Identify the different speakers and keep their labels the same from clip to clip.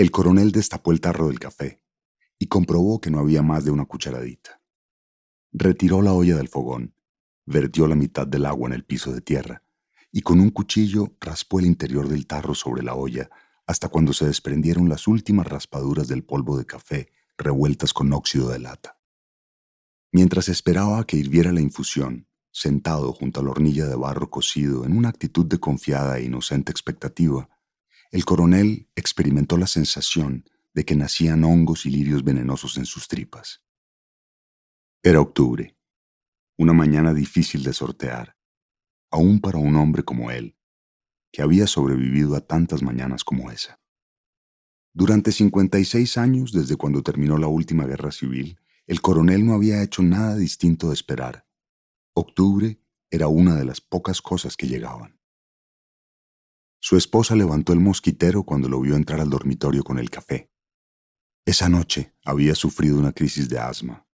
Speaker 1: El coronel destapó el tarro del café y comprobó que no había más de una cucharadita. Retiró la olla del fogón, vertió la mitad del agua en el piso de tierra y con un cuchillo raspó el interior del tarro sobre la olla hasta cuando se desprendieron las últimas raspaduras del polvo de café revueltas con óxido de lata. Mientras esperaba que hirviera la infusión, sentado junto a la hornilla de barro cocido en una actitud de confiada e inocente expectativa, el coronel experimentó la sensación de que nacían hongos y lirios venenosos en sus tripas. Era octubre, una mañana difícil de sortear, aún para un hombre como él, que había sobrevivido a tantas mañanas como esa. Durante 56 años desde cuando terminó la última guerra civil, el coronel no había hecho nada distinto de esperar. Octubre era una de las pocas cosas que llegaban. Su esposa levantó el mosquitero cuando lo vio entrar al dormitorio con el café. Esa noche había sufrido una crisis de asma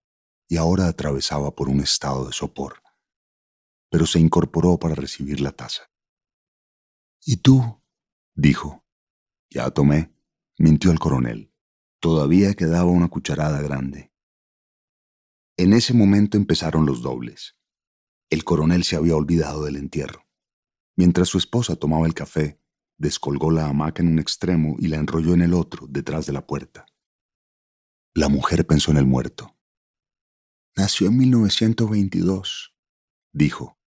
Speaker 1: y ahora atravesaba por un estado de sopor, pero se incorporó para recibir la taza. ¿Y tú? dijo. Ya tomé, mintió el coronel. Todavía quedaba una cucharada grande. En ese momento empezaron los dobles. El coronel se había olvidado del entierro. Mientras su esposa tomaba el café, descolgó la hamaca en un extremo y la enrolló en el otro, detrás de la puerta. La mujer pensó en el muerto. Nació en 1922, dijo,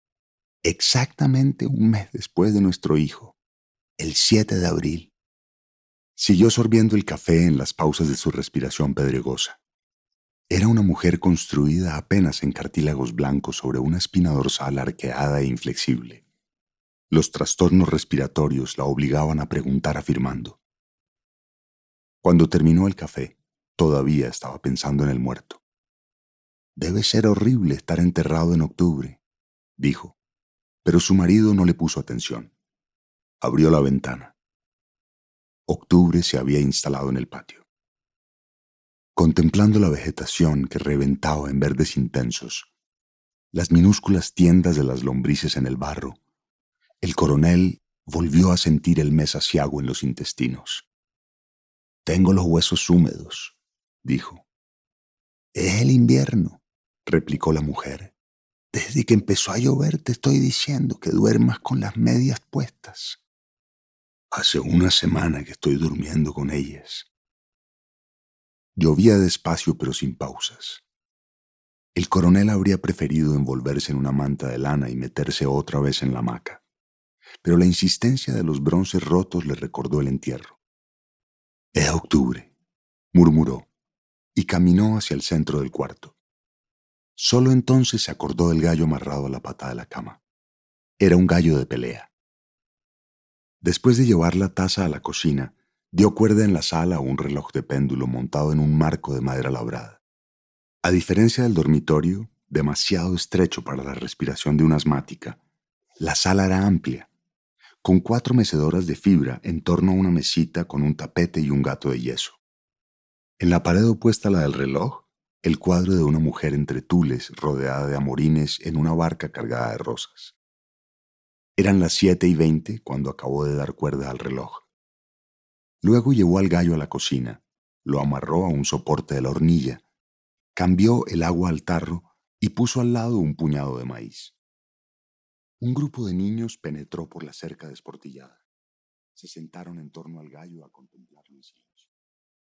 Speaker 1: exactamente un mes después de nuestro hijo, el 7 de abril. Siguió sorbiendo el café en las pausas de su respiración pedregosa. Era una mujer construida apenas en cartílagos blancos sobre una espina dorsal arqueada e inflexible. Los trastornos respiratorios la obligaban a preguntar afirmando. Cuando terminó el café, todavía estaba pensando en el muerto. Debe ser horrible estar enterrado en octubre, dijo, pero su marido no le puso atención. Abrió la ventana. Octubre se había instalado en el patio. Contemplando la vegetación que reventaba en verdes intensos, las minúsculas tiendas de las lombrices en el barro, el coronel volvió a sentir el mes asiago en los intestinos. Tengo los huesos húmedos, dijo. Es el invierno, replicó la mujer. Desde que empezó a llover te estoy diciendo que duermas con las medias puestas. Hace una semana que estoy durmiendo con ellas. Llovía despacio pero sin pausas. El coronel habría preferido envolverse en una manta de lana y meterse otra vez en la hamaca, pero la insistencia de los bronces rotos le recordó el entierro. Es octubre, murmuró, y caminó hacia el centro del cuarto. Solo entonces se acordó del gallo amarrado a la pata de la cama. Era un gallo de pelea. Después de llevar la taza a la cocina, Dio cuerda en la sala a un reloj de péndulo montado en un marco de madera labrada. A diferencia del dormitorio, demasiado estrecho para la respiración de una asmática, la sala era amplia, con cuatro mecedoras de fibra en torno a una mesita con un tapete y un gato de yeso. En la pared opuesta a la del reloj, el cuadro de una mujer entre tules rodeada de amorines en una barca cargada de rosas. Eran las siete y veinte cuando acabó de dar cuerda al reloj. Luego llevó al gallo a la cocina, lo amarró a un soporte de la hornilla, cambió el agua al tarro y puso al lado un puñado de maíz. Un grupo de niños penetró por la cerca desportillada. Se sentaron en torno al gallo a contemplarlo.